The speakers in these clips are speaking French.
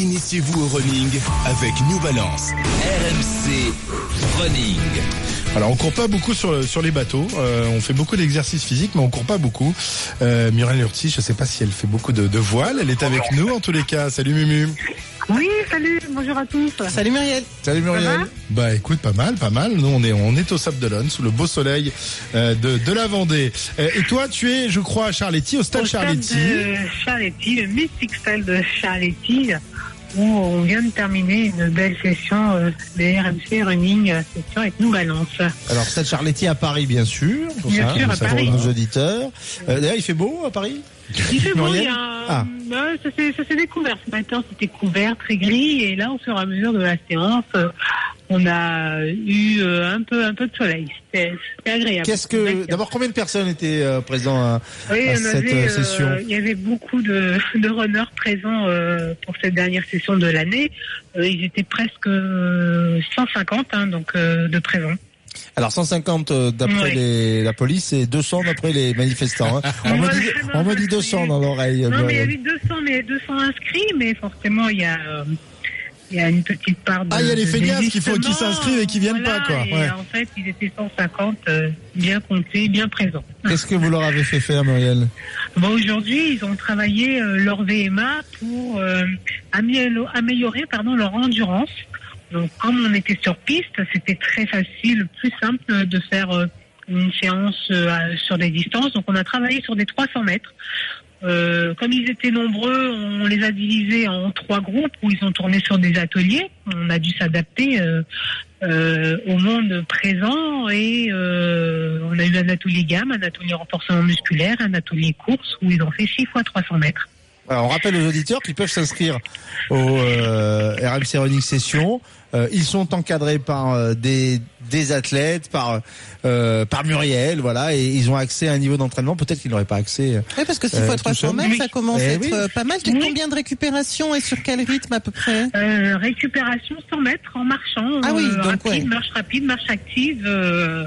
Initiez-vous au running avec New Balance. RMC Running. Alors on court pas beaucoup sur, sur les bateaux, euh, on fait beaucoup d'exercices physiques mais on court pas beaucoup. Euh, Muriel Urti, je sais pas si elle fait beaucoup de, de voile, elle est avec nous en tous les cas. Salut Mumu. Oui, salut, bonjour à tous. Salut Muriel. Salut Muriel. Bah écoute, pas mal, pas mal. Nous on est on est au Sable d'Olonne sous le beau soleil euh, de, de la Vendée. Euh, et toi tu es, je crois, à Charletti, au stade Au stade Charletti. de Charletti, le mystique stade de Charletti, où on vient de terminer une belle session euh, de RMC Running, euh, session avec nous Balance. Alors Stade Charletti à Paris bien sûr, pour, Bien ça, sûr, à pour Paris. nos auditeurs. Euh, D'ailleurs il fait beau à Paris? Il fait beau, il y a, Ah. euh, ça s'est ça s'est découvert ce matin, c'était couvert, très gris, et là au fur et à mesure de la séance, on a eu euh, un peu un peu de soleil. C'était agréable. Qu'est-ce que D'accord. d'abord combien de personnes étaient euh, présents à- Oui, à on cette, avait, euh, euh, session Il y avait beaucoup de, de runners présents euh, pour cette dernière session de l'année. Euh, ils étaient presque euh, 150 hein, donc de présents. Alors 150 euh, d'après la police et 200 d'après les manifestants. hein. On me dit, non, on me dit parce 200 que- dans l'oreille. Non, mais il y a eu 200, mais 200 inscrits, mais forcément il y a il y a une petite part de Ah, il y a les feignasses qu'il faut- qui désistement. s'inscrivent et qui viennent Voilà, pas, quoi. et Ouais. En fait, ils étaient 150 euh, bien comptés, bien présents. Qu'est-ce que vous leur avez fait faire Muriel Bon, aujourd'hui, ils ont travaillé euh, leur VMA pour euh, améliorer, améliorer pardon, leur endurance. Donc, comme on était sur piste, c'était très facile, plus simple de faire une séance euh, sur des distances. Donc, on a travaillé sur des 300 mètres. Euh, comme ils étaient nombreux, on les a divisés en trois groupes où ils ont tourné sur des ateliers. On a dû s'adapter euh, au monde présent et on a eu un atelier gamme, un atelier renforcement musculaire, un atelier course où ils ont fait 6 fois 300 mètres. Alors on rappelle aux auditeurs qu'ils peuvent s'inscrire au euh, RMC Running Session. Euh, ils sont encadrés par euh, des, des athlètes, par euh, par Muriel, voilà, et ils ont accès à un niveau d'entraînement. Peut-être qu'ils n'auraient pas accès. Oui, parce que 6 Euh, fois tout 300 seul. mètres, ça commence Eh à être oui. pas mal. Tu Oui. combien de récupération et sur quel rythme à peu près? Euh, récupération 100 mètres en marchant, Ah oui, euh, donc, rapide, ouais. marche rapide, marche active, euh,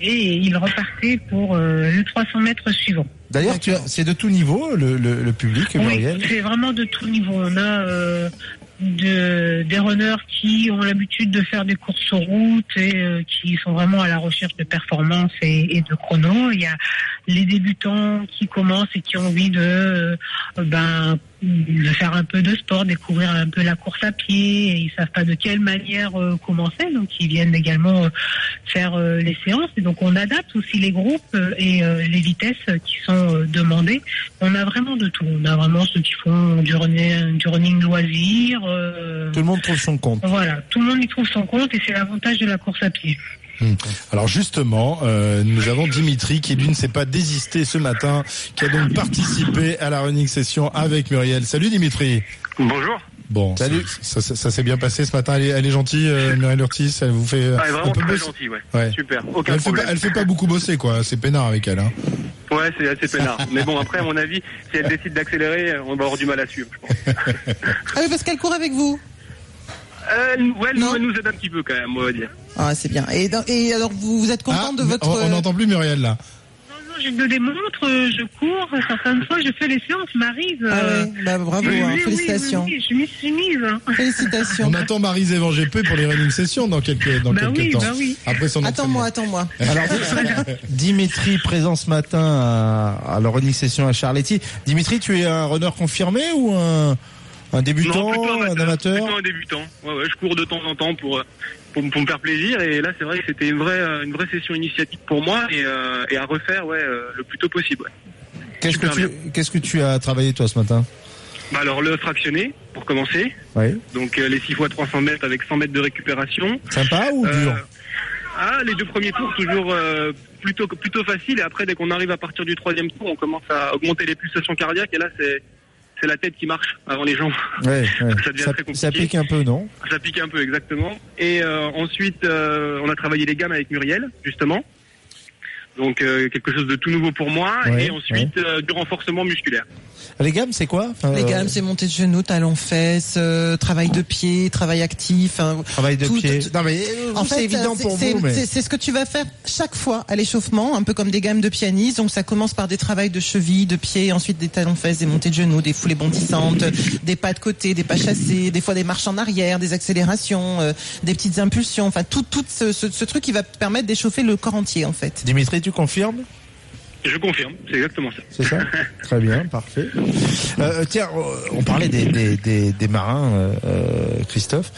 et ils repartaient pour euh, le 300 mètres suivant. D'ailleurs, c'est de tout niveau le, le, le public, Oui, Muriel. c'est vraiment de tout niveau. On a euh, de, des runners qui ont l'habitude de faire des courses sur route et euh, qui sont vraiment à la recherche de performance et, et de chrono. Il y a les débutants qui commencent et qui ont envie de, euh, ben, de faire un peu de sport, découvrir un peu la course à pied. Et ils savent pas de quelle manière euh, commencer, donc ils viennent également euh, faire euh, les séances. Et donc on adapte aussi les groupes euh, et euh, les vitesses qui sont euh, demandées. On a vraiment de tout. On a vraiment ceux qui font du running, du running loisir. euh, Tout le monde trouve son compte. voilà, tout le monde y trouve son compte et c'est l'avantage de la course à pied. Alors justement, euh, nous avons Dimitri qui lui ne s'est pas désisté ce matin, qui a donc participé à la running session avec Muriel. Salut Dimitri. Bonjour. Bon, Salut. Ça, ça- ça s'est bien passé ce matin. Elle est, elle est gentille, euh, Muriel Urtis. Elle vous fait euh, Ah, elle est un vraiment peu très gentille, ouais. Ouais. Super, aucun Elle fait, pas, problème. elle fait pas beaucoup bosser, quoi. C'est peinard avec elle. Hein. Ouais, c'est assez peinard. Mais bon, après, à mon avis, si elle décide d'accélérer, on va avoir du mal à suivre, je pense. Ah oui, parce qu'elle court avec vous. Euh, elle- ouais, elle nous, Non. elle nous aide un petit peu quand même, on va dire. Ah, c'est bien. Et, dans- et alors, vous, vous êtes contente de mais votre... on- On n'entend plus Muriel là. Non, non, je me démontre, euh, je cours, certaines fois je fais les séances, m'arrive. Ah euh, ouais, bah, bravo, oui, hein, oui, oui, félicitations. oui, oui, je m'y suis mise. hein. Félicitations. On attend Marise GP pour les running sessions dans quelques, dans Bah quelques oui, temps. bah oui. Après son Attends-moi, attends-moi. Alors, Dimitri, présent ce matin à, à la running session à Charletti. Dimitri, tu es un runner confirmé ou un, un débutant, non, plutôt un amateur Plutôt un débutant. Ouais, ouais, je cours de temps en temps pour, euh, pour, pour me faire plaisir. Et là, c'est vrai que c'était une vraie, euh, une vraie session initiatique pour moi et, euh, et à refaire ouais, euh, le plus tôt possible. Ouais. Qu'est-ce que, tu, qu'est-ce que tu as travaillé toi ce matin? Bah, alors, le fractionné, pour commencer. Oui. Donc, euh, les 6 fois 300 mètres avec 100 mètres de récupération. Sympa ou dur? Ah, les deux premiers tours toujours plutôt plutôt facile et après dès qu'on arrive à partir du troisième tour, on commence à augmenter les pulsations cardiaques et là c'est c'est la tête qui marche avant les jambes. Ouais, ouais. Ça devient Ça, très compliqué. ça pique un peu, non? Ça pique un peu exactement. Et euh, ensuite euh, on a travaillé les gammes avec Muriel justement. Donc euh, quelque chose de tout nouveau pour moi Ouais, et ensuite euh, du renforcement musculaire. Les gammes, c'est quoi Enfin, Les euh, gammes, c'est montée de genoux, talons fesses, euh, travail de pied, travail actif. hein. Travail de Tout- pied. tout- Non mais euh, En vous, c'est fait, évident c'est- pour c'est- vous, mais c'est ce que tu vas faire chaque fois à l'échauffement, un peu comme des gammes de pianiste. Donc ça commence par des travails de cheville, de pied, ensuite des talons fesses, des montées de genoux, des foulées bondissantes, des pas de côté, des pas chassés, des fois des marches en arrière, des accélérations, euh, des petites impulsions. Enfin tout, tout ce, ce- ce truc qui va permettre d'échauffer le corps entier en fait. Dimitri, tu confirmes Je confirme, c'est exactement ça. C'est ça Très bien, parfait. Euh, tiens, on parlait des, des, des, des marins, euh, euh, Christophe.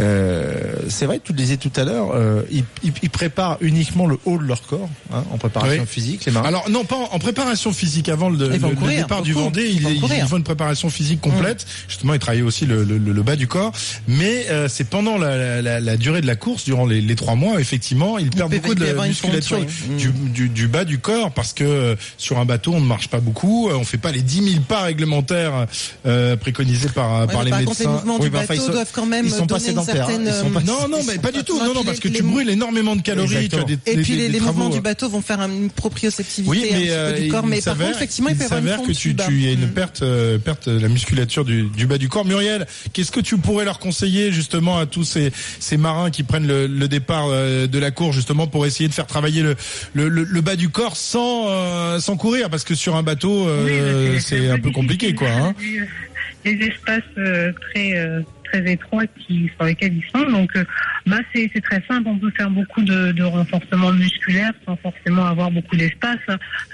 Euh, c'est vrai, tu le disais tout à l'heure, euh, ils, ils- ils préparent uniquement le haut de leur corps hein, en préparation Oui. physique, les marins. Alors non, pas en, en préparation physique avant le, départ du. Vendée. Ils courir. ils font une préparation physique complète. Justement, ils travaillent aussi le, le- le bas du corps. Mais euh, c'est pendant la, la- la durée de la course, durant les, les trois mois, effectivement, ils perdent beaucoup il de une musculature oui. du, du- du bas du corps parce que sur un bateau, on ne marche pas beaucoup. On fait pas les 10 000 pas réglementaires euh, préconisés par, Ouais, par les par contre, les médecins. mouvements Oui, du bateau ils sont- doivent quand même ils sont hein. pas- euh, Non, non, mais pas du tout. Non, non, parce que Les- tu les- brûles énormément de calories. Tu as des, Et des- puis des- les, des les mouvements du bateau vont faire une proprioceptivité Oui, un mais petit peu euh, du corps. Mais par contre, effectivement, il peut y avoir une s'avère que tu, tu y a une Mm. perte, euh, perte de la musculature du, du bas du corps. Muriel, qu'est-ce que tu pourrais leur conseiller justement à tous ces, ces marins qui prennent le, le départ euh, de la course justement pour essayer de faire travailler le, le, le- le bas du corps sans, euh, sans courir parce que sur un bateau euh, Oui, c'est un peu compliqué quoi. Hein. euh, Les espaces euh, très euh, très étroits qui sur lesquels ils sont. Donc, euh, bah c'est c'est très simple. On peut faire beaucoup de, de renforcement musculaire sans forcément avoir beaucoup d'espace.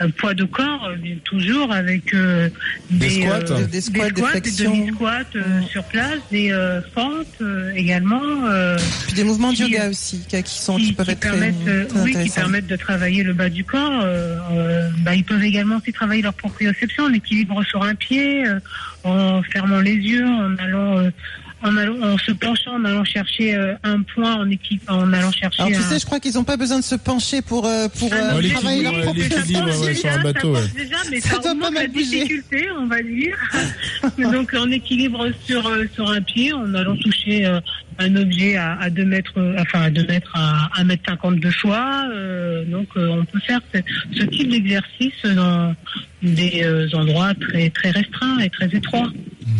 Un poids de corps, euh, toujours avec euh, Des des, squats. euh, Des squats, des des flexions. demi-squats euh, sur place, des euh, fentes euh, également. euh, Puis des mouvements de qui- yoga aussi, qui, qui sont, qui, peuvent être très, permettent, euh, très oui, qui permettent de travailler le bas du corps. euh, euh, bah, ils peuvent également aussi travailler leur proprioception, l'équilibre sur un pied, euh, en fermant les yeux, en allant, euh, en allant, en se penchant, en allant chercher euh, un point en équipe, en allant chercher. Alors tu un... sais, je crois qu'ils n'ont pas besoin de se pencher pour euh, pour Ah, euh, non, travailler leur Ça ouais, sur un bateau, ça ouais. déjà, mais Ça ça, doit pas augmente mal la bouger. difficulté, on va dire. Donc en équilibre sur euh, sur un pied, en allant toucher euh, un objet à, à 2 mètres, enfin à 2 mètres à 1 mètre 50 de choix. euh, donc euh, on peut faire ce, ce type d'exercice dans des euh, endroits très très restreints et très étroits,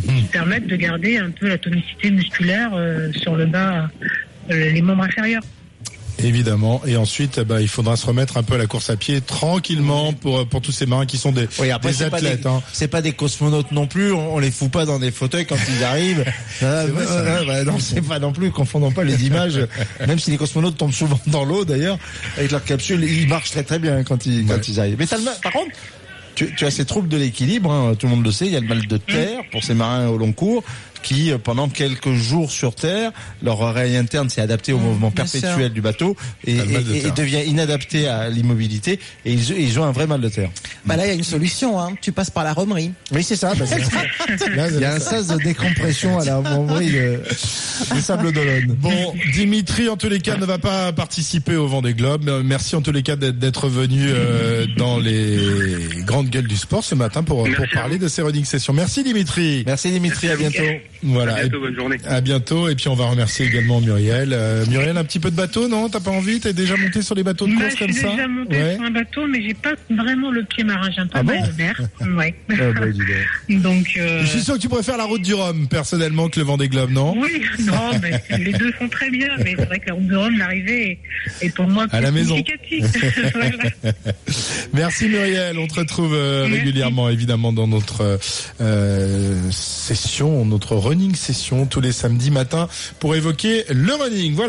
qui permettent de garder un peu la tonicité musculaire euh, sur le bas, euh, les membres inférieurs. Évidemment. Et ensuite, bah, il faudra se remettre un peu à la course à pied tranquillement pour pour tous ces marins qui sont des, Oui, après, des c'est pas athlètes. des, hein. c'est pas des cosmonautes non plus. On, on les fout pas dans des fauteuils quand ils arrivent. Ah, vrai, ah, bah, non, c'est pas non plus. Confondons pas les images. Même si les cosmonautes tombent souvent dans l'eau, d'ailleurs, avec leur capsule, ils marchent très très bien quand ils quand ils arrivent. Mais mal- par contre. Tu, as ces troubles de l'équilibre, hein, tout le monde le sait, il y a le mal de terre pour ces marins au long cours qui, euh, pendant quelques jours sur terre, leur oreille interne s'est adaptée au mouvement bien perpétuel du bateau et, de devient inadapté à l'immobilité et ils, ils ont un vrai mal de terre. Bah là, il y a une solution. Hein. Tu passes par la romerie. Oui, c'est ça. bah, c'est ça. Là, Il y a un sas de décompression à la membrane de, de Sable d'Olonne. Bon, Dimitri, en tous les cas, ne va pas participer au Vendée Globe. Euh, Merci en tous les cas d'être- venu euh, dans les grandes gueules du sport ce matin pour, pour parler de ces running sessions. Merci Dimitri. Merci Dimitri, à bientôt. Voilà. À bientôt, bonne journée. À bientôt. Et puis on va remercier également Muriel. Euh, Muriel, un petit peu de bateau, non? T'as pas envie? T'es déjà monté sur les bateaux de course je comme suis ça? déjà montée Ouais. sur un bateau, mais j'ai pas vraiment le pied marin. J'aime pas Ah mal bon? De mer. Ouais. Ah, bah, donc. Euh, Je suis sûr que tu préfères la route du Rhum personnellement que le Vendée Globe, non? Oui, non, mais les deux sont très bien, mais c'est vrai que la route de Rome, l'arrivée est, est pour moi À plus la maison. Voilà. Merci Muriel, on te retrouve euh, régulièrement évidemment dans notre euh, session, notre running session tous les samedis matins pour évoquer le running. Voilà.